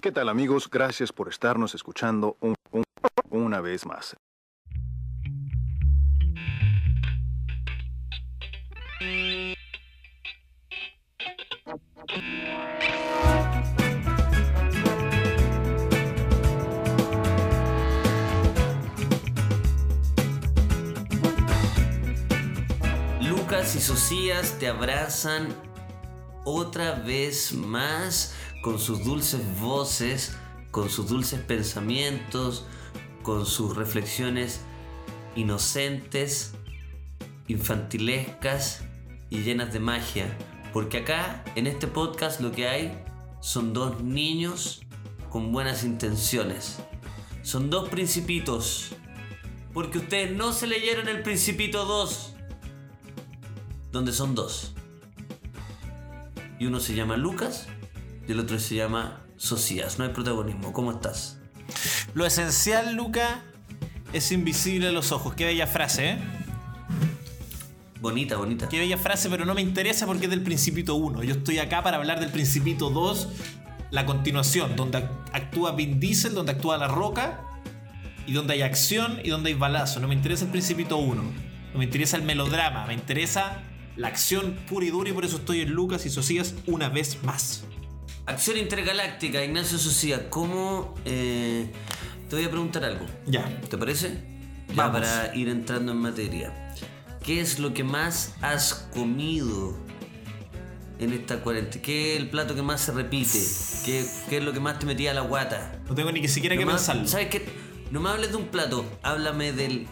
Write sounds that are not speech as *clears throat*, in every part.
¿Qué tal amigos? Gracias por estarnos escuchando un- un- una vez más. Lucas y Socias te abrazan otra vez más con sus dulces voces, con sus dulces pensamientos, con sus reflexiones inocentes, infantilescas y llenas de magia. Porque acá, en este podcast, lo que hay son dos niños con buenas intenciones. Son dos principitos. Porque ustedes no se leyeron el Principito 2 donde son dos. Y uno se llama Lucas y el otro se llama Socias. No hay protagonismo. ¿Cómo estás? Lo esencial, Luca, es invisible a los ojos. Qué bella frase, ¿eh? Bonita, bonita. Qué bella frase, pero no me interesa porque es del Principito 1. Yo estoy acá para hablar del Principito 2, la continuación, donde ac- actúa Vin Diesel, donde actúa La Roca, y donde hay acción y donde hay balazo. No me interesa el Principito 1. No me interesa el melodrama, me interesa la acción pura y dura y por eso estoy en Lucas y Socias una vez más. Acción intergaláctica, Ignacio Socias. ¿Cómo... eh, te voy a preguntar algo. Ya. ¿Te parece? Ya Vamos. para ir entrando en materia. ¿Qué es lo que más has comido en esta cuarentena? ¿Qué es el plato que más se repite? ¿Qué, qué es lo que más te metía a la guata? No tengo ni que siquiera que pensarlo. ¿Sabes qué? No me hables de un plato, háblame del.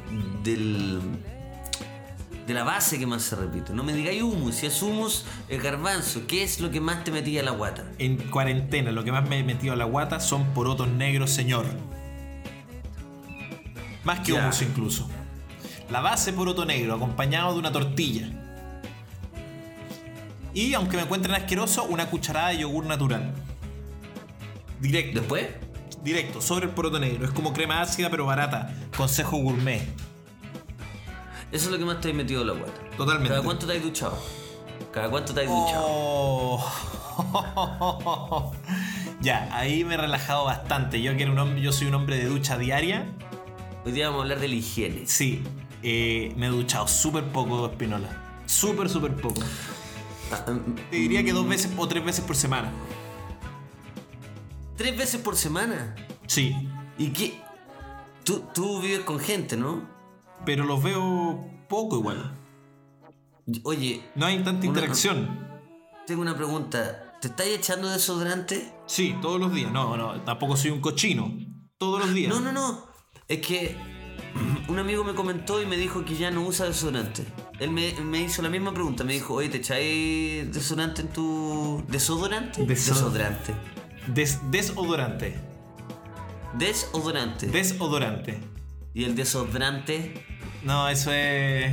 del. De la base que más se repite. No me digáis humus, si es humus, es garbanzo. ¿Qué es lo que más te metía a la guata? En cuarentena, lo que más me he metido a la guata son porotos negros, señor. Más que Ya. hummus incluso. La base poroto negro, acompañado de una tortilla. Y aunque me encuentren asqueroso, una cucharada de yogur natural. Directo, ¿Después? directo, sobre el poroto negro. Es como crema ácida pero barata. Consejo gourmet. Eso es lo que más te has metido a la guata. Totalmente. ¿Cada cuánto te has duchado? ¿Cada cuánto te has duchado? Oh. *laughs* ya, ahí me he relajado bastante. Yo que era un hombre, yo soy un hombre de ducha diaria. Hoy día vamos a hablar de la higiene. Sí, eh, me he duchado súper poco, Espinola. Súper, súper poco. Ah, mm, Te diría que dos veces o tres veces por semana. ¿Tres veces por semana? Sí, ¿Y qué? Tú, tú vives con gente, ¿no? Pero los veo poco igual. Oye, No hay tanta Una- interacción. tengo una pregunta. ¿Te estáis echando desodorante? Sí, todos los días. No, no, tampoco soy un cochino. Todos los días. No, no, no. Es que *clears throat* un amigo me comentó y me dijo que ya no usa desodorante. Él me, me hizo la misma pregunta. Me dijo, oye, ¿te echáis desodorante en tu. ¿Desodorante? Deso- Desodorante. Des- desodorante. Desodorante. Desodorante. Y el desodorante. No, eso es.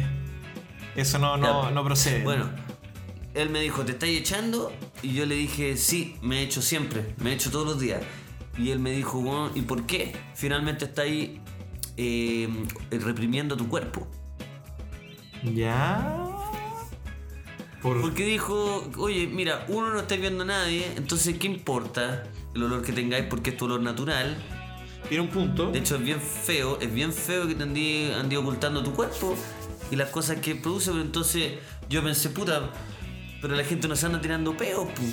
Eso no, no, no procede. Bueno, él me dijo, ¿te estáis echando? Y yo le dije, sí, me he hecho siempre. Me he hecho todos los días. Y él me dijo, bueno, ¿y por qué? Finalmente estáis eh, reprimiendo tu cuerpo. ¿Ya? Por... Porque dijo, oye, mira, uno no está viendo a nadie, entonces ¿qué importa el olor que tengáis? Porque es tu olor natural. Tiene un punto. De hecho, es bien feo, es bien feo que te andí, andí ocultando tu cuerpo y las cosas que produce, pero entonces yo pensé, puta, pero la gente no se anda tirando peos, pu.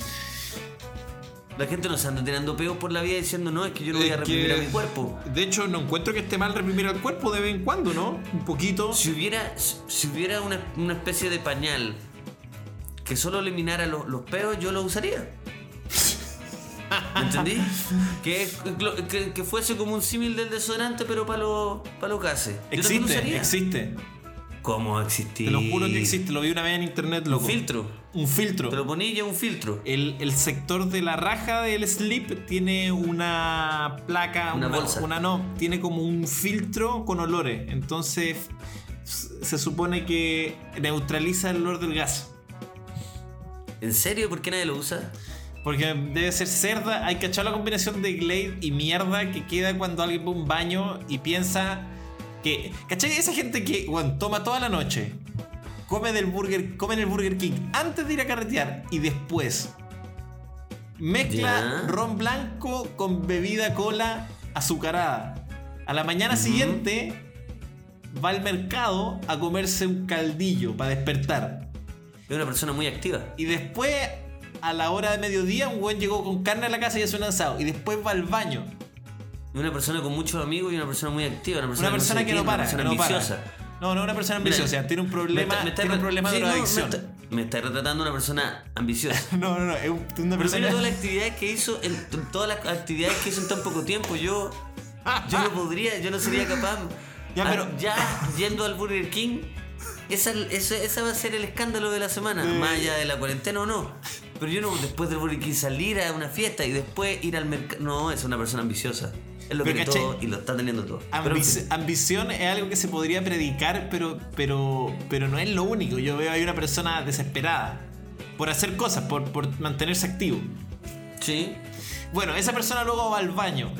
La gente no se anda tirando peos por la vida diciendo, no, es que yo no voy a reprimir que, a mi cuerpo. De hecho, no encuentro que esté mal reprimir al cuerpo de vez en cuando, ¿no? Un poquito. Si hubiera, si hubiera una, una especie de pañal que solo eliminara los, los peos, yo lo usaría. ¿Me entendí? Que, que, que fuese como un símil del desodorante, pero para los para lo Existe, usaría. existe. ¿Cómo existir? Te lo juro que existe. Lo vi una vez en internet, loco. Un filtro. Un filtro. Te lo ponía ya un filtro. El, el sector de la raja del slip tiene una placa, Una bolsa. una no, tiene como un filtro con olores. Entonces se supone que neutraliza el olor del gas. ¿En serio? ¿Por qué nadie lo usa? Porque debe ser cerda. Hay que echar la combinación de Glade y mierda que queda cuando alguien va a un baño y piensa que. ¿Cachai? Esa gente que bueno, toma toda la noche, come del burger, come en el Burger King antes de ir a carretear y después Mezcla ron blanco con bebida cola azucarada. A la mañana siguiente va al mercado a comerse un caldillo para despertar. Es una persona muy activa. Y después, a la hora de mediodía, un buen llegó con carne a la casa y hace un asado. Y después va al baño. Una persona con muchos amigos y una persona muy activa. Una persona, Una persona que no para, una que persona no para. ambiciosa. No, no, una persona Mira, ambiciosa. Tiene un problema, Me está- me está tiene un problema sí, de no, drogadicción. me, está, me está retratando una persona ambiciosa. *laughs* No, no, no, es un- una Pero persona. mira todas las actividades que hizo, en, todas las actividades que hizo en tan poco tiempo, yo, yo no podría, yo no sería capaz. Ya, Ah, pero- ya yendo al Burger King, esa, esa, esa va a ser el escándalo de la semana, Eh. más allá de la cuarentena o no. Pero yo no, después del Burger King salir a una fiesta y después ir al mercado. No, es una persona ambiciosa. Es lo que todo y lo está teniendo todo. Pero, ambición es algo que se podría predicar, pero, pero, pero no es lo único. Yo veo ahí una persona desesperada por hacer cosas, por, por mantenerse activo. Sí. Bueno, esa persona luego va al baño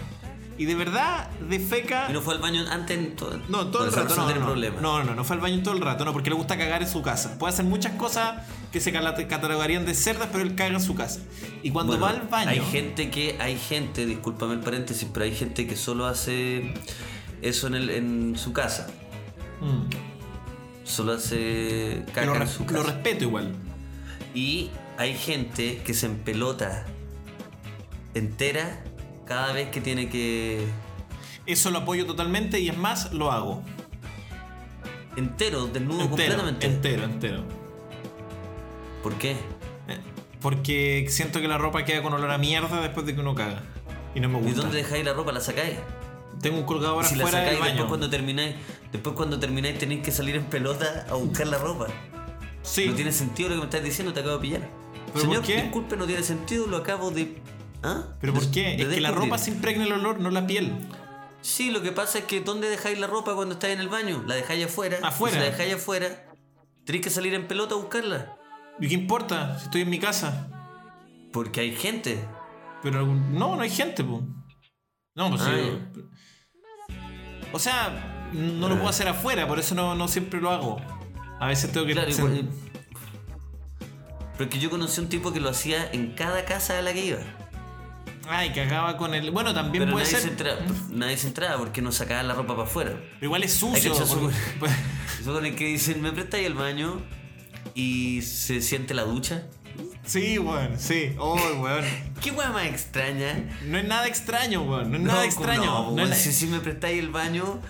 y de verdad defeca. Y no fue al baño antes en todo, No, todo el rato. No, no, problemas. no, no, no fue al baño todo el rato, no, porque le gusta cagar en su casa. Puede hacer muchas cosas que se catalogarían de cerdas, pero él caga en su casa. Y cuando Bueno, va al baño. Hay gente que, hay gente, discúlpame el paréntesis, pero hay gente que solo hace eso en, el, en su casa. Mm, Solo hace lo, en su lo casa. respeto igual. Y hay gente que se empelota entera cada vez que tiene que. Eso lo apoyo totalmente y es más, lo hago. Entero, desnudo Entero, completamente. entero, entero. ¿Por qué? Eh, Porque siento que la ropa queda con olor a mierda después de que uno caga. Y no me ¿Y gusta. dónde dejáis la ropa? ¿La sacáis? Tengo un colgador Y si la afuera del sacáis baño. después cuando termináis, después cuando termináis tenéis que salir en pelota a buscar la ropa. Sí. No tiene sentido lo que me estás diciendo, te acabo de pillar. ¿Pero Señor, por qué? disculpe, no tiene sentido, lo acabo de. ¿Ah? ¿Pero por qué? Es que la ropa se impregna el olor, no la piel. Sí, lo que pasa es que ¿dónde dejáis la ropa cuando estáis en el baño? La dejáis afuera. Afuera. Si la dejáis afuera, tenéis que salir en pelota a buscarla. ¿Y qué importa? Si estoy en mi casa. Porque hay gente. Pero no, no hay gente, po. No, pues Ah, sí. O sea, no lo Ah. puedo hacer afuera, por eso no, no siempre lo hago. A veces tengo que. Claro, sen- igual- Pero es que yo conocí un tipo que lo hacía en cada casa a la que iba. Ay, cagaba con el. Bueno, también Pero puede nadie ser. se, entra- nadie se entraba porque no sacaban la ropa para afuera. Pero igual es sucio. porque- Eso con el que dicen, ¿me prestáis el baño? Y se siente la ducha. sí, weón, sí. Oh, weón. *laughs* ¿Qué hueá más extraña? No es nada extraño, weón. No es nada extraño. No, No weón, es- si, si me prestáis el baño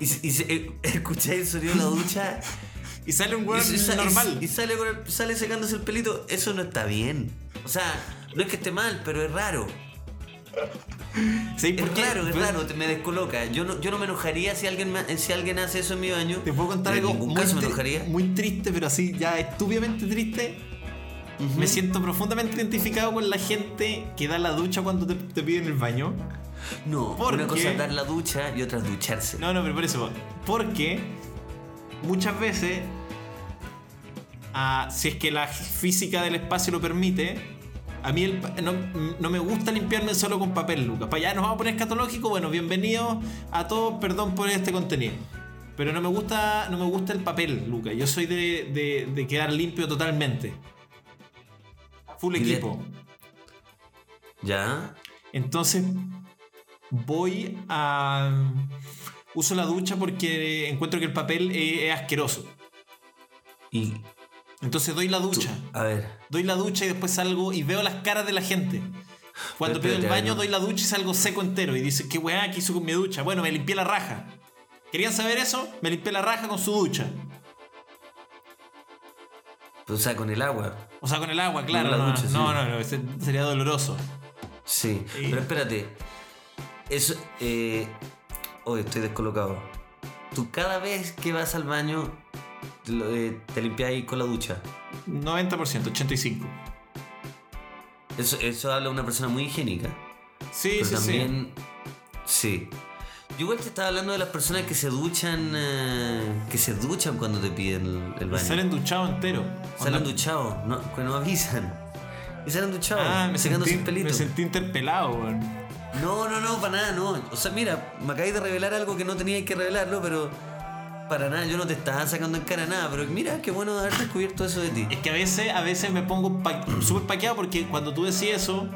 y, y se- eh, *laughs* escucháis el sonido de la ducha *laughs* Y sale un y, weón y normal. y sale, con el- sale secándose el pelito, eso no está bien. O sea, no es que esté mal, pero es raro. ¿Sí? Es raro, es raro, te me descoloca. Yo no, yo no me enojaría si alguien, me- si alguien hace eso en mi baño. Te puedo contar algo En ningún muy, caso me enojaría. muy triste, pero así ya estúpidamente triste. Me siento profundamente identificado con la gente que da la ducha cuando te, te piden el baño. No, ¿Por una cosa es dar la ducha y otra es ducharse. No, no, pero por eso. Porque muchas veces, ah, si es que la física del espacio lo permite, a mí el no, no me gusta limpiarme solo con papel, Lucas. Para allá nos vamos a poner escatológico. Bueno, bienvenidos a todos, perdón por este contenido. Pero no me gusta, no me gusta el papel, Lucas. Yo soy de, de- de quedar limpio totalmente. Full equipo. ¿Ya? Entonces voy a... Uso la ducha porque encuentro que el papel es, es asqueroso. Y. Entonces doy la tú- ducha. a ver. Doy la ducha y después salgo y veo las caras de la gente. Cuando pido el baño no. doy la ducha y salgo seco entero. Y dice, ¿qué weá que hizo con mi ducha? Bueno, me limpié la raja. ¿Querían saber eso? Me limpié la raja con su ducha. O sea, con el agua. O sea, con el agua, claro. la No, ducha, sí. no, no, no, ese- sería doloroso. Sí. Y- Pero espérate. Eso. Eh, hoy estoy descolocado. Tú cada vez que vas al baño te, eh, te limpias con la ducha. 90%, 85%. Eso, eso habla de una persona muy higiénica. Sí, Pero sí, también. Sí. Yo igual te estaba hablando de las personas que se duchan. eh, que se duchan cuando te piden el, el sí. baño. Salen duchados entero. Salen duchados, no, no avisan. Y salen duchados, Ah, me sentí, me sentí interpelado, weón. No, no, no, para nada, no. O sea, mira, me acabáis de revelar algo que no tenía que revelarlo, pero para nada, yo no te estaba sacando en cara nada, pero mira, qué bueno haber descubierto eso de ti. Es que a veces, a veces me pongo pa- súper paqueado porque cuando tú decís eso,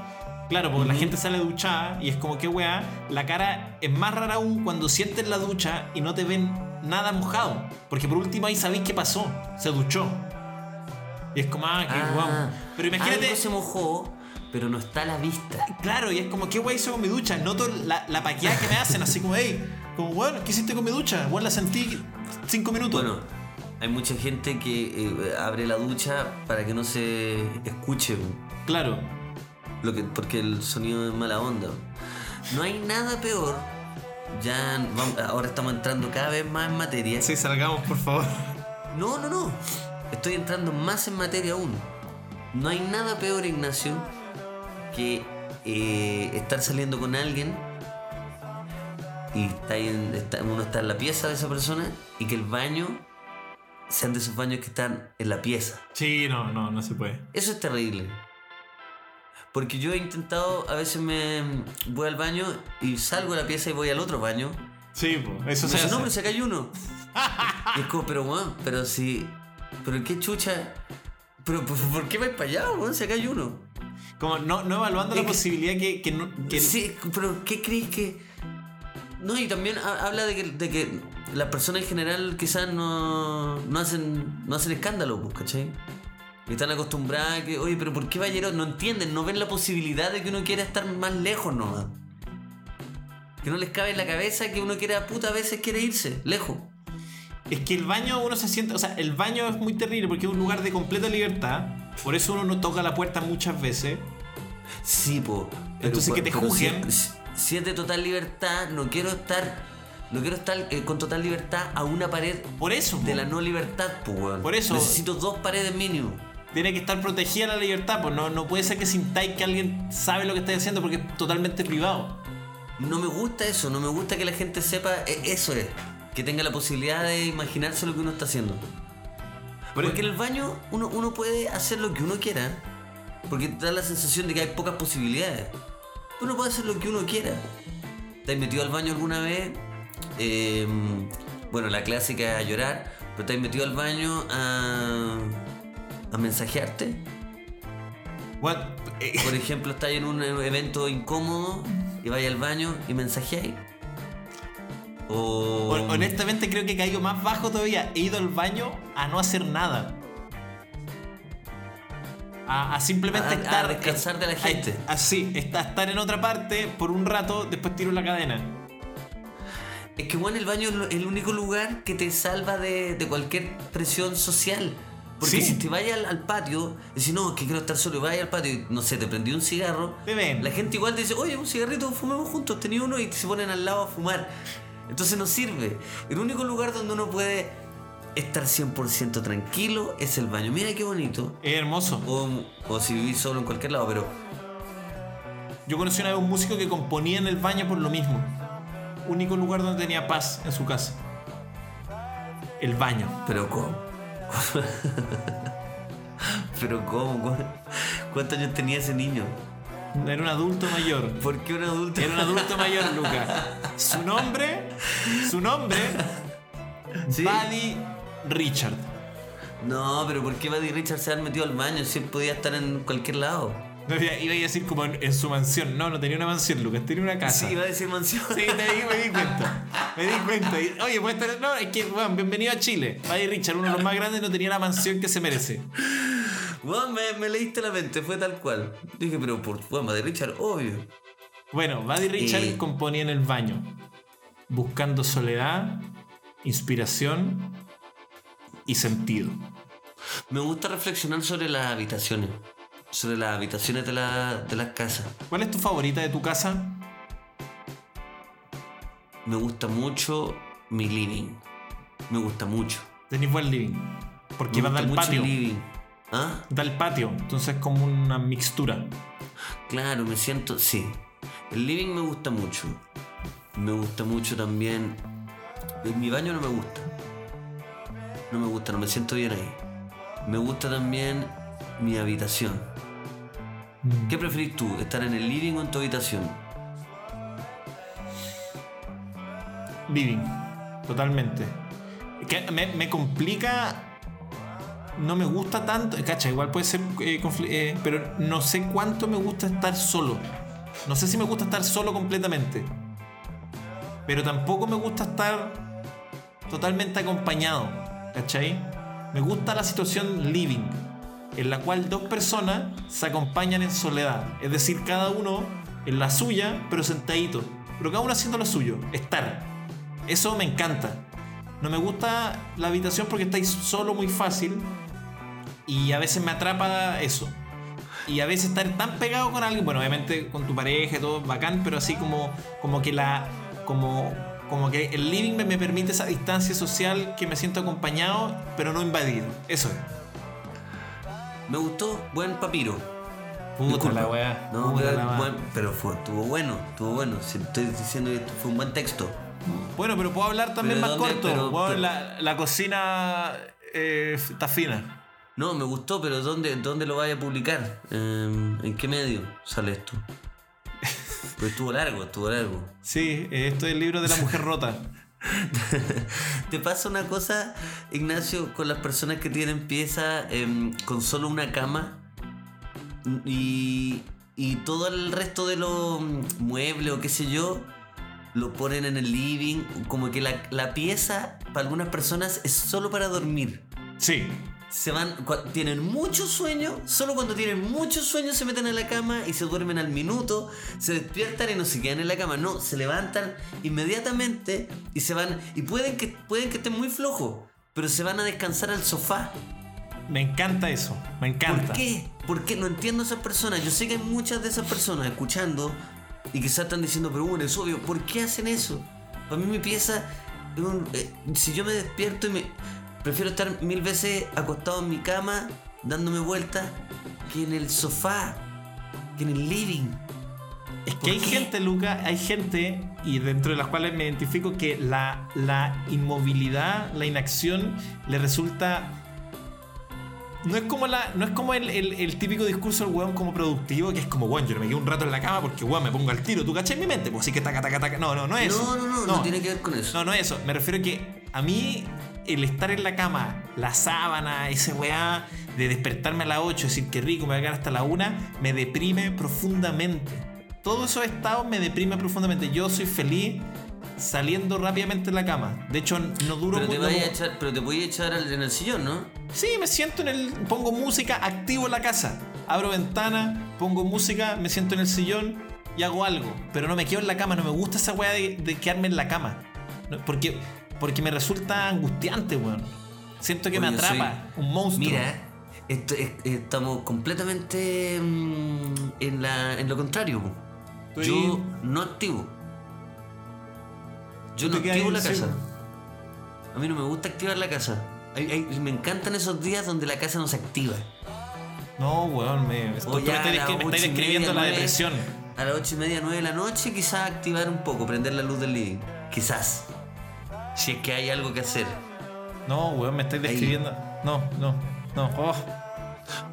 Claro, porque la gente sale duchada y es como que weá, la cara es más rara aún cuando sientes la ducha y no te ven nada mojado. Porque por último ahí sabéis qué pasó, se duchó. Y es como, ah, qué Ah, guau. Pero imagínate, Algo se mojó, pero no está a la vista. claro, y es como, ¿qué guay hizo con mi ducha? Noto la, la paqueada que me hacen, así como, hey, como, bueno, ¿qué hiciste con mi ducha? Bueno, la sentí cinco minutos. Bueno, hay mucha gente que eh, abre la ducha para que no se escuche. Claro. Lo que, porque el sonido es mala onda. No hay nada peor. Ya vamos- ahora estamos entrando cada vez más en materia. Sí, salgamos, por favor. No, no, no. Estoy entrando más en materia aún. No hay nada peor, Ignacio, que eh, estar saliendo con alguien y está ahí en- está- uno está en la pieza de esa persona y que el baño sean de esos baños que están en la pieza. Sí, no, no, no se puede. Eso es terrible. Porque yo he intentado, a veces me voy al baño y salgo de la pieza y voy al otro baño. Sí, po, eso se dice, no, hace. pero se cae uno. y es como, pero weón, pero si. Pero qué chucha. Pero ¿por, qué vais para allá, weón? Se cae uno. Como no, no evaluando Es la que- posibilidad que, que, no- que- Sí, pero ¿qué crees que.? No, y también ha- habla de que, de que las personas en general quizás no, no hacen no hacen escándalo, pues, ¿cachai? Y están acostumbradas a que, oye, pero ¿por qué Ballero no entienden? No ven la posibilidad de que uno quiera estar más lejos nomás. Que no les cabe en la cabeza que uno quiera, puta, a veces quiere irse, lejos. Es que el baño uno se siente, o sea, el baño es muy terrible porque es un lugar de completa libertad. Por eso uno no toca la puerta muchas veces. Sí, po. Entonces, que te juzguen. Si, si es de total libertad, no quiero estar. No quiero estar eh, con total libertad a una pared Por eso, de po. la no libertad, pues, weón. Por eso- Necesito dos paredes mínimo. tiene que estar protegida la libertad. Pues no, no puede ser que sintáis que alguien sabe lo que está haciendo porque es totalmente privado. No me gusta eso, no me gusta que la gente sepa. eh, Eso es. Que tenga la posibilidad de imaginarse lo que uno está haciendo. Pero- Porque en el baño uno, uno puede hacer lo que uno quiera. Porque te da la sensación de que hay pocas posibilidades. Uno puede hacer lo que uno quiera. ¿Te has metido al baño alguna vez? Eh, bueno, la clásica es a llorar. Pero te has metido al baño a. a mensajearte. What? Eh, Por ejemplo, estás en un evento incómodo y vais al baño y mensajeáis. O. hon- honestamente creo que caído más bajo todavía. He ido al baño a no hacer nada. A, a simplemente A- descansar de la gente. Así, está, estar en otra parte por un rato, después tiro la cadena. Es que bueno, el baño es el único lugar que te salva de, de cualquier presión social. Porque Sí. si te vayas al, al patio, y si no, es que quiero estar solo y vayas al patio y no sé, te prendió un cigarro, Te ven. la gente igual te dice, oye, un cigarrito, fumemos juntos, tenía uno y se ponen al lado a fumar. Entonces no sirve. El único lugar donde uno puede estar 100% tranquilo es el baño. Mira qué bonito. Es hermoso. O, o si vivís solo en cualquier lado, pero Yo conocí una vez un músico que componía en el baño por lo mismo. Único lugar donde tenía paz en su casa. El baño. Pero ¿cómo? *laughs* Pero ¿cómo? ¿Cu- ¿Cuántos años tenía ese niño? Era un adulto mayor. ¿Por qué un adulto? Era un adulto mayor, Luca. Su nombre, su nombre, Sí. Buddy Richard. No, pero ¿por qué Buddy Richard se ha metido al baño si él podía estar en cualquier lado? No, iba a decir como en, en su mansión. No, no tenía una mansión, Lucas, tenía una casa. Sí, iba a decir mansión. Sí, me di cuenta. Me di cuenta. Y, Oye, puede estar. No, es que, bueno, bienvenido a Chile. Buddy Richard, uno de los más grandes, no tenía la mansión que se merece. Bueno, me, me leíste la mente, fue tal cual. Dije, pero por bueno, Buddy Richard, obvio. Bueno, Buddy Richard Y- componía en el baño, buscando soledad, inspiración y sentido. Me gusta reflexionar sobre las habitaciones. Sobre las habitaciones de, la- de las casas. ¿Cuál es tu favorita de tu casa? Me gusta mucho mi living. Me gusta mucho. Tenés buen living. Porque me va mucho patio. living. ¿Ah? Da el patio, entonces es como una mixtura. Claro, me siento, sí. El living me gusta mucho. Me gusta mucho también. Mi baño no me gusta. No me gusta, no me siento bien ahí. Me gusta también mi habitación. Mm. ¿Qué preferís tú? ¿Estar en el living o en tu habitación? Living, totalmente. Que me, me complica no me gusta tanto. Cacha, igual puede ser. eh, eh, pero no sé cuánto me gusta estar solo. No sé si me gusta estar solo completamente. Pero tampoco me gusta estar totalmente acompañado. ¿Cachai? Me gusta la situación living, en la cual dos personas se acompañan en soledad. Es decir, cada uno en la suya, pero sentadito. Pero cada uno haciendo lo suyo. Estar. Eso me encanta. No me gusta la habitación porque estáis solo muy fácil. Y a veces me atrapa eso. Y a veces estar tan pegado con alguien, bueno, obviamente con tu pareja y todo, bacán, pero así como, como que la. como. Como que el living me, me permite esa distancia social que me siento acompañado, pero no invadido. Eso es. Me gustó, buen papiro. Puta Disculpa. la weá. No, puta pero, la weá. buen- pero fue, estuvo bueno, estuvo bueno. Si estoy diciendo que fue un buen texto. Bueno, pero puedo hablar también Pero más ¿dónde? corto. Pero- Weón, pero- la, la cocina eh, está fina. No, me gustó, pero ¿dónde, dónde lo vaya a publicar? Eh, ¿En qué medio sale esto? Estuvo largo, estuvo largo. Sí, eh, esto es el libro de la mujer rota. *laughs* ¿Te pasa una cosa, Ignacio, con las personas que tienen pieza em, con solo una cama y, y todo el resto de los muebles o qué sé yo lo ponen en el living? Como que la, la pieza para algunas personas es solo para dormir. Sí. Se van, tienen mucho sueño, solo cuando tienen mucho sueño se meten en la cama y se duermen al minuto, se despiertan y no se quedan en la cama, no, se levantan inmediatamente y se van, y pueden que, pueden que estén muy flojos, pero se van a descansar al sofá. Me encanta eso. Me encanta. ¿Por qué? ¿Por qué? No entiendo a esas personas. Yo sé que hay muchas de esas personas escuchando y quizás están diciendo, pero bueno, es obvio, ¿por qué hacen eso? Para mí mi pieza, eh, si yo me despierto y me... Prefiero estar mil veces acostado en mi cama, dándome vueltas, que en el sofá, que en el living. Es ¿Por que hay qué? gente, Luca, hay gente, y dentro de las cuales me identifico, que la, la inmovilidad, la inacción, le resulta. No es como, la, no es como el, el- el típico discurso del weón como productivo, que es como, weón, yo no me quedo un rato en la cama porque, weón, me pongo al tiro. ¿Tú cachai mi mente? Pues así que taca, taca, taca. No, no, no es eso. No, no, no, no, tiene que ver con eso. No, no es eso. Me refiero a que a mí el estar en la cama, la sábana, ese weá de despertarme a las 8, decir que rico, me voy a quedar hasta la 1, me deprime profundamente. Todos esos estados me deprime profundamente. Yo soy feliz saliendo rápidamente de la cama. De hecho, no duro Pero te, vaya a echar, pero te voy a echar en el sillón, ¿no? Sí, me siento en el. Pongo música, activo la casa. Abro ventana, pongo música, me siento en el sillón y hago algo. Pero no me quedo en la cama, no me gusta esa weá de, de quedarme en la cama. No, Porque, porque me resulta angustiante, weón. Siento que me atrapa, un monstruo. Mira, esto- es- estamos completamente mm, en, la, en lo contrario. Estoy- Yo no activo. Yo no activo la casa. A mí no me gusta activar la casa. Hay- hay- me encantan esos días donde la casa no se activa. No, weón, me, esto- ya me me media, describiendo la depresión. A las ocho y media, nueve de la noche, quizás activar un poco, prender la luz del living. Quizás. Si es que hay algo que hacer. No, weón, me estáis Ahí. describiendo. No, no, no. Oh.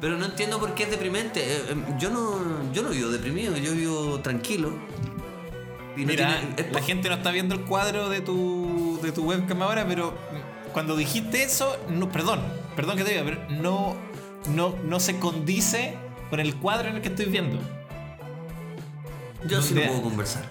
Pero no entiendo por qué es deprimente. Eh, eh, Yo no, yo no vivo deprimido, yo vivo tranquilo. Y no Mira, tiene- es la gente no está viendo el cuadro de tu, de tu webcam ahora, pero cuando dijiste eso, no, perdón, perdón que te diga, pero no, no, no se condice con el cuadro en el que estoy viendo. Yo sí lo puedo conversar.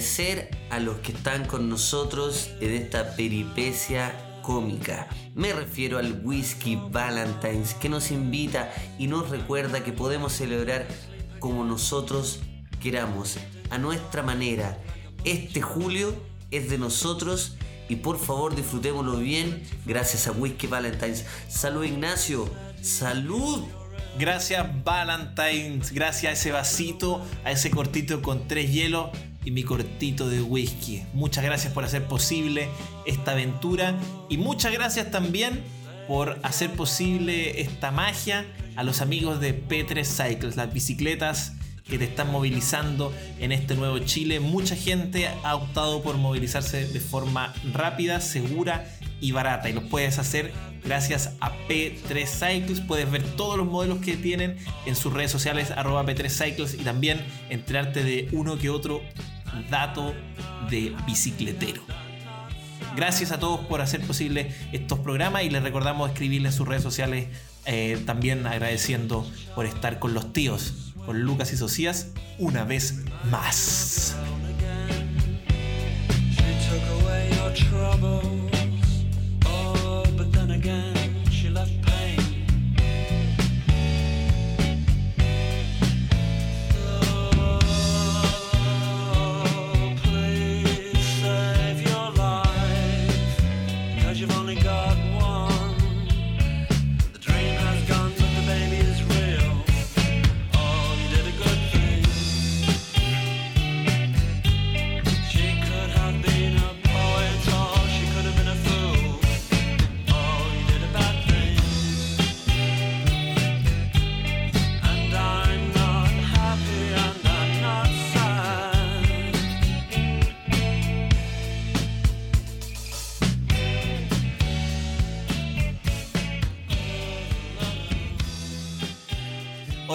Agradecer a los que están con nosotros en esta peripecia cómica. Me refiero al Whisky Valentine's que nos invita y nos recuerda que podemos celebrar como nosotros queramos, a nuestra manera. Este julio es de nosotros y por favor disfrutémoslo bien gracias a Whisky Valentine's. Salud Ignacio, salud. Gracias Valentine's, gracias a ese vasito, a ese cortito con tres hielos y mi cortito de whisky. Muchas gracias por hacer posible esta aventura y muchas gracias también por hacer posible esta magia a los amigos de P3 Cycles, las bicicletas que te están movilizando en este nuevo Chile. Mucha gente ha optado por movilizarse de forma rápida, segura y barata. Y lo puedes hacer gracias a P3 Cycles. Puedes ver todos los modelos que tienen en sus redes sociales, arroba P3 Cycles, y también enterarte de uno que otro dato de bicicletero. Gracias a todos por hacer posible estos programas y les recordamos escribirle en sus redes sociales eh, también agradeciendo por estar con los tíos, con Lucas y Socias, una vez más.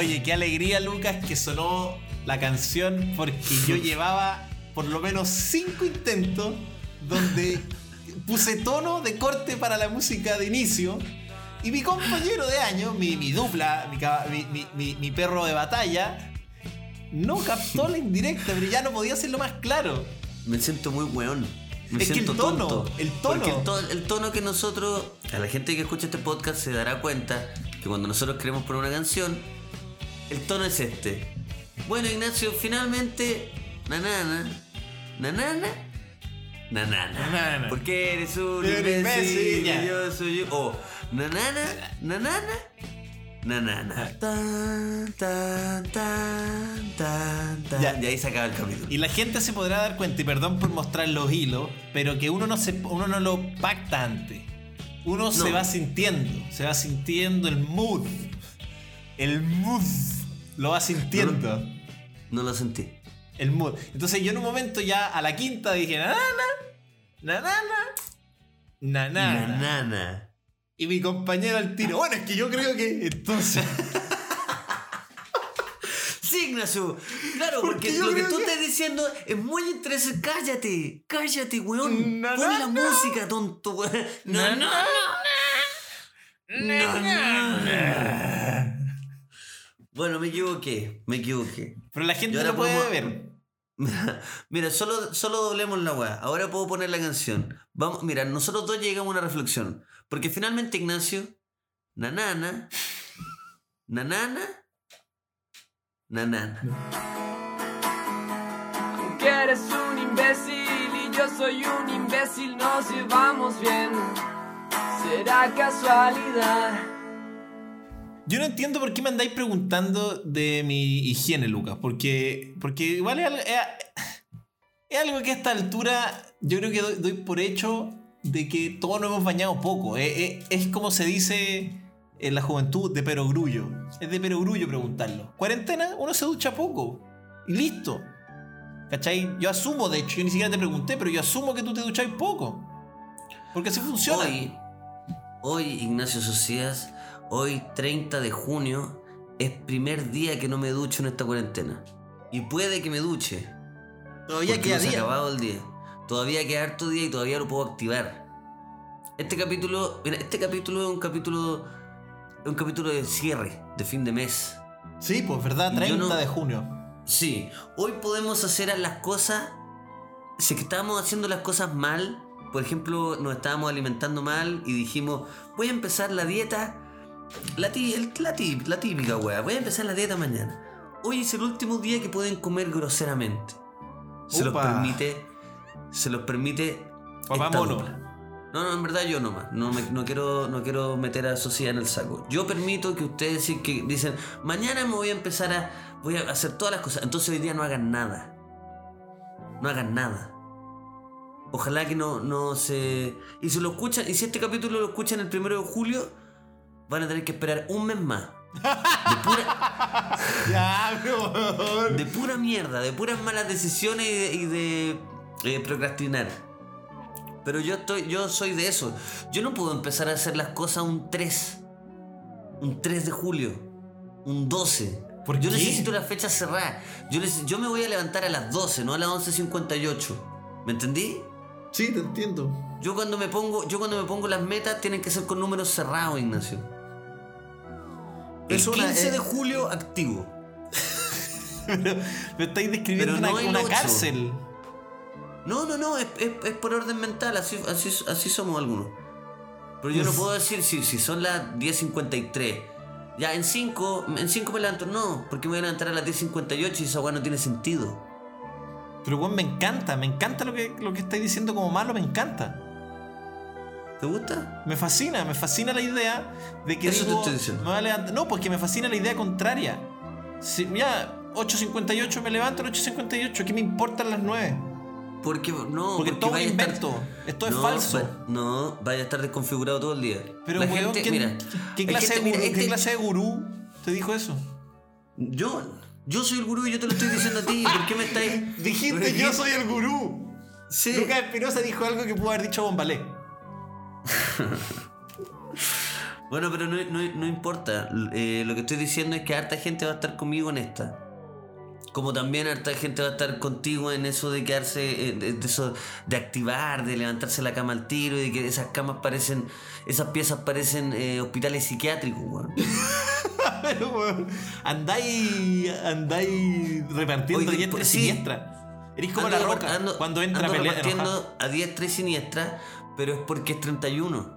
Oye, qué alegría, Lucas, que sonó la canción porque yo llevaba por lo menos cinco intentos donde puse tono de corte para la música de inicio. Y mi compañero de año, mi, mi dupla, mi, mi- mi- perro de batalla, no captó la indirecta, pero ya no podía hacerlo más claro. Me siento muy weón. Me Es que el tono, tonto. el tono. Porque el, to- el tono que nosotros, a la gente que escucha este podcast se dará cuenta que cuando nosotros queremos poner una canción, el tono es este. Bueno, Ignacio, finalmente, nanana, nanana, nanana. Nanana. Porque eres un imbécil, y yo soy yo. O nanana, nanana, nanana. Tan, tan, tan, tan, tan. Ya. Y ahí se acaba el capítulo. Y la gente se podrá dar cuenta, y perdón por mostrar los hilos, pero que uno no, se, uno no lo pacta antes. Uno se va sintiendo, se va sintiendo el mood. El mood. Lo va sintiendo. No lo sentí. El mood. Entonces yo en un momento ya a la quinta dije, nanana, nanana, nanana. Nanana. Y mi compañero al tiro, bueno, es que yo creo que entonces... *laughs* Sí, Ignacio. Claro, porque, lo que tú que- estás diciendo es muy interesante. Cállate, cállate, weón. Na, Pon na, la na. música, tonto, weón. No, no, Bueno, me equivoqué, me equivoqué. Pero la gente ahora lo puede podemos- ver. *laughs* Mira, solo, solo doblemos la weá. Ahora puedo poner la canción. Vamos, mira, nosotros dos llegamos a una reflexión. Porque finalmente, Ignacio, nanana, nanana, nanana. Aunque eres un imbécil y yo soy un imbécil, nos llevamos bien. Será casualidad. Yo no entiendo por qué me andáis preguntando de mi higiene, Lucas. Porque, porque igual es, es- algo que a esta altura yo creo que doy, por hecho de que todos nos hemos bañado poco. Es como se dice en la juventud de perogrullo. Es de perogrullo preguntarlo. Cuarentena, uno se ducha poco. Y listo. ¿Cachai? Yo asumo, de hecho, yo ni siquiera te pregunté, pero yo asumo que tú te ducháis poco. Porque así funciona. Hoy, hoy, Ignacio Socias, hoy 30 de junio, es primer día que no me ducho en esta cuarentena. Y puede que me duche. Todavía queda no se ha día. acabado el día. Todavía queda harto día y todavía lo puedo activar. Este capítulo, mira, este capítulo es un capítulo, es un capítulo de cierre, de fin de mes. Sí, pues verdad, Y yo 30 no- de junio. Sí, hoy podemos hacer las cosas. Si es que estábamos haciendo las cosas mal, por ejemplo, nos estábamos alimentando mal y dijimos, voy a empezar la dieta. La, tí- el- la, tí- la típica wea, voy a empezar la dieta mañana. Hoy es el último día que pueden comer groseramente. Se los permite. Se los permite. Papá mono. No, no, en verdad yo nomás. No, me- no, quiero, no quiero meter a Sociedad en el saco. Yo permito que ustedes que dicen, mañana me voy a empezar a. Voy a hacer todas las cosas. Entonces hoy día no hagan nada. No hagan nada. Ojalá que no, no se. Y si lo escuchan, y si este capítulo lo escuchan el primero de julio, van a tener que esperar un mes más. *laughs* De pura, Ya, de pura mierda, de puras malas decisiones y de, y de, eh, procrastinar. Pero yo estoy, yo soy de eso. Yo no puedo empezar a hacer las cosas un 3. Un 3 de julio. Un 12. ¿Por yo qué? necesito la fecha cerrada. Yo, neces- yo me voy a levantar a las 12, no a las 11.58. ¿Me entendí? Sí, te entiendo. Yo cuando me pongo, yo cuando me pongo las metas tienen que ser con números cerrados, Ignacio. El Es una- 15 de eh, julio activo. *laughs* Pero me estáis describiendo Pero una, no cárcel. No, no, no, es, es- es por orden mental, así, así, así somos algunos. Pero yo no puedo decir si, si son las 10.53. Ya, en 5, en 5 me levanto. No, porque me voy a levantar a las 10.58 y esa weá no tiene sentido. Pero weón, me encanta, me encanta lo que, lo que estáis diciendo como malo, me encanta. ¿Te gusta? Me fascina, me fascina la idea de que Eso te digo, estoy diciendo. me voy a levantar- No, porque me fascina la idea contraria. Si, ya, 8.58 me levanto a las 8.58, ¿qué me importan las 9? Porque no, Porque todo es a estar- invento, esto es falso. va- no, vaya a estar desconfigurado todo el día. Pero La weón, gente, ¿quién- mira, ¿qué, clase gente- de mira, gurú, ¿qué este- clase de gurú te dijo eso? Yo, yo soy el gurú y yo te lo estoy diciendo a ti. ¿Por qué me estáis.? *laughs* Dijiste yo soy el gurú. Sí. Lucas Espinosa dijo algo que pudo haber dicho Bombalé. *laughs* Bueno, pero no, no- no importa. Eh, lo que estoy diciendo es que harta gente va a estar conmigo en esta. Como también harta gente va a estar contigo en eso de quedarse, eh, de, de eso de activar, de levantarse la cama al tiro y de que esas camas parecen, esas piezas parecen eh, hospitales psiquiátricos, weón. *laughs* Andáis, andáis repartiendo Oye, y sí. siniestra. Eres como Ando la roca ando- cuando entra ando a diestra y siniestra, pero es porque es 31.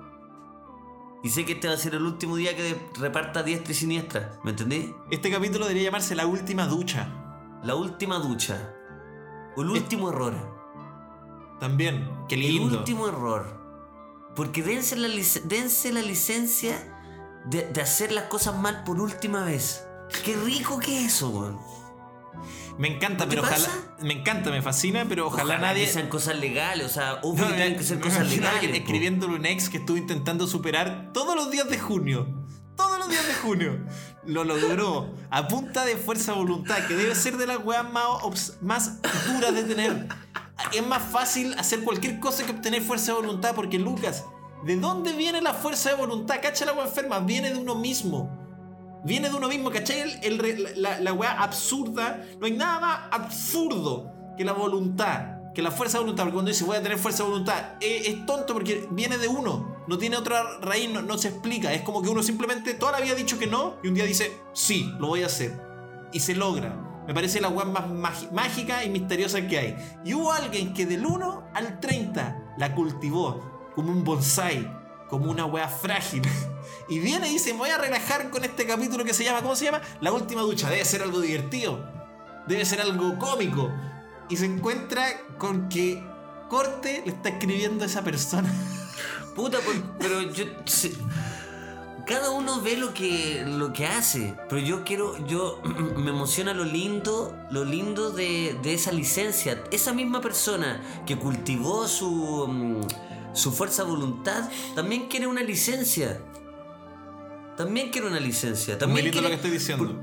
Y sé que este va a ser el último día que reparta a diestra y siniestra, ¿me entendí? Este capítulo debería llamarse La Última Ducha. La última ducha. O el último error. También. Qué El lindo. último error. Porque dense la, dense la licencia de, de hacer las cosas mal por última vez. Qué rico que es eso, weón. Me encanta, ¿No te pero ojalá. Me encanta, me fascina, pero ojalá, Ojalá nadie. que sean cosas legales, o sea, obvio No, que tienen que ser cosas *laughs* legales. escribiéndole un ex que estuvo intentando superar todos los días de junio. Todos los días de junio. Lo logró a punta de fuerza voluntad, que debe ser de las weas más, más duras de tener. Es más fácil hacer cualquier cosa que obtener fuerza de voluntad, porque Lucas, ¿de dónde viene la fuerza de voluntad? Cacha la wea enferma, viene de uno mismo. Viene de uno mismo, ¿cachai? El, el la, la weá absurda. No hay nada más absurdo que la voluntad, que la fuerza de voluntad. Porque cuando dice voy a tener fuerza de voluntad, eh, es tonto porque viene de uno. No tiene otra raíz, no, no se explica. Es como que uno simplemente toda la vida ha dicho que no y un día dice sí, lo voy a hacer. Y se logra. Me parece la weá más mágica y misteriosa que hay. Y hubo alguien que del 1 al 30 la cultivó como un bonsai, como una weá frágil. *laughs* Y viene y dice, me voy a relajar con este capítulo que se llama, ¿cómo se llama? La última ducha. Debe ser algo divertido. Debe ser algo cómico. Y se encuentra con que Corte le está escribiendo a esa persona. *laughs* Puta, por- pero yo. cada uno ve lo que, lo que hace. Pero yo quiero. Yo *clears throat* me emociona lo lindo. Lo lindo de, de esa licencia. Esa misma persona que cultivó su. mm, su fuerza de voluntad. También quiere una licencia. También quiere una licencia. Muy También lo que estoy diciendo.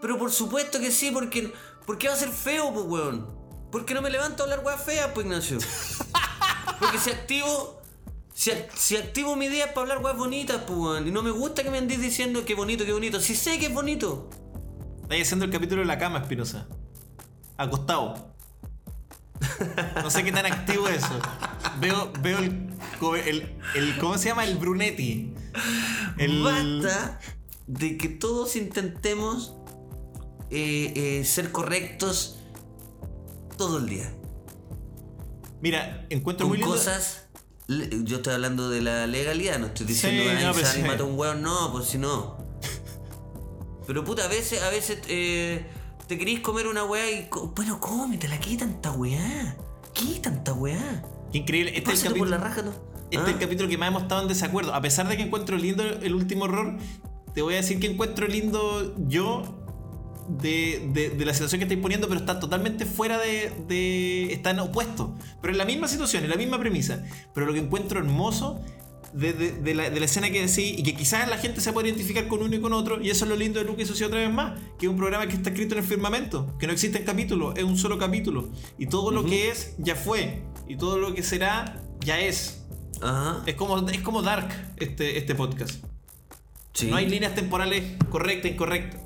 Pero por supuesto que sí, porque. ¿Por qué va a ser feo, pues, weón? Porque no me levanto a hablar weá fea, pues, Ignacio. *laughs* Porque si activo. Si, ac- si activo mi día es para hablar weas bonitas, pues, weón. Y no me gusta que me andes diciendo que bonito, que bonito. Si sé que es bonito. Estáis haciendo el capítulo de la cama, Espinosa. Acostado. No sé qué tan activo es eso. Veo, veo el, el, el- ¿Cómo se llama? El Brunetti. El. Basta de que todos intentemos eh, eh, ser correctos todo el día. Mira, encuentro Con muy lindo. cosas. Yo estoy hablando de la legalidad, no estoy diciendo Sí, que no, sí. mata a un weón, no, pues si no. Pero puta, a veces, a veces eh, te querís comer una weá y. Bueno, cómetela, ¿qué tanta weá? ¿Qué tanta weá? Qué increíble. Este es el Pásate por capítulo. la raja, ¿no? Este Ah. es el capítulo que más hemos estado en desacuerdo. A pesar de que encuentro lindo el último error, te voy a decir que encuentro lindo yo de, de- de la situación que estáis poniendo, pero está totalmente fuera de, de. Están opuestos. Pero en la misma situación, en la misma premisa. Pero lo que encuentro hermoso de, de- de la, de la escena que decís y que quizás la gente se puede identificar con uno y con otro. Y eso es lo lindo de Luke y Socio otra vez más, que es un programa que está escrito en el firmamento, que no existen capítulos, es un solo capítulo. Y todo lo que es ya fue, y todo lo que será ya es. Ajá. Es como, es como Dark este, este podcast. Sí. No hay líneas temporales correctas, incorrectas.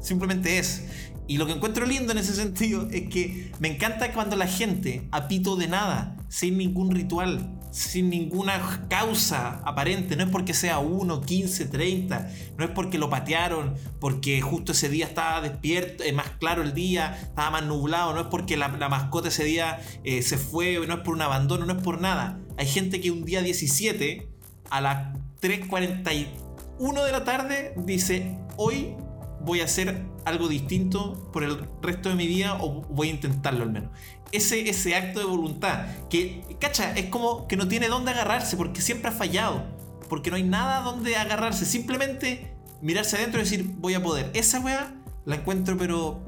Simplemente es. Y lo que encuentro lindo en ese sentido es que me encanta cuando la gente, a pito de nada, sin ningún ritual, sin ninguna causa aparente, no es porque sea 1, 15, 30, no es porque lo patearon, porque justo ese día estaba despierto, eh, más claro el día, estaba más nublado, no es porque la, la mascota ese día eh, se fue, no es por un abandono, no es por nada. Hay gente que un día 17, a las 3.41 de la tarde, dice, hoy voy a hacer algo distinto por el resto de mi vida o voy a intentarlo al menos. Ese, ese acto de voluntad, que, cacha, es como que no tiene dónde agarrarse porque siempre ha fallado, porque no hay nada donde agarrarse, simplemente mirarse adentro y decir, voy a poder. Esa weá la encuentro, pero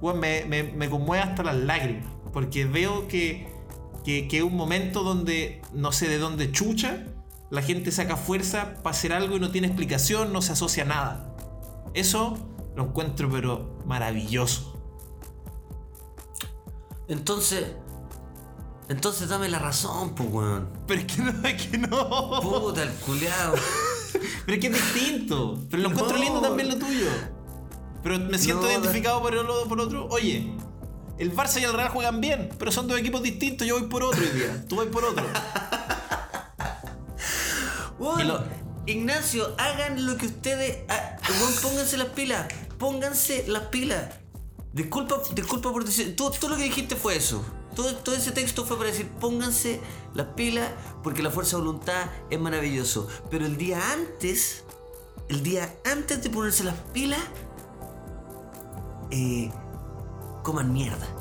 weón, me, me, me conmueve hasta las lágrimas, porque veo que, que, que es un momento donde no sé de dónde chucha, la gente saca fuerza para hacer algo y no tiene explicación, no se asocia a nada. Eso lo encuentro pero maravilloso. Entonces. Entonces dame la razón, pues, weón. Pero es que no, es que no. Puta, el culeado. *laughs* Pero es que es distinto. Pero lo encuentro No. lindo también lo tuyo. Pero me siento No, identificado por, el, por otro. Oye, el Barça y el Real juegan bien, pero son dos equipos distintos. Yo voy por otro hoy día. Tú vas por otro. *laughs* Weón, Y lo- Ignacio, hagan lo que ustedes. pónganse las pilas. Pónganse las pilas. Disculpa, disculpa por decir. Todo, todo lo que dijiste fue eso. Todo, todo ese texto fue para decir pónganse las pilas porque la fuerza de voluntad es maravilloso. Pero el día antes, el día antes de ponerse las pilas, eh, coman mierda.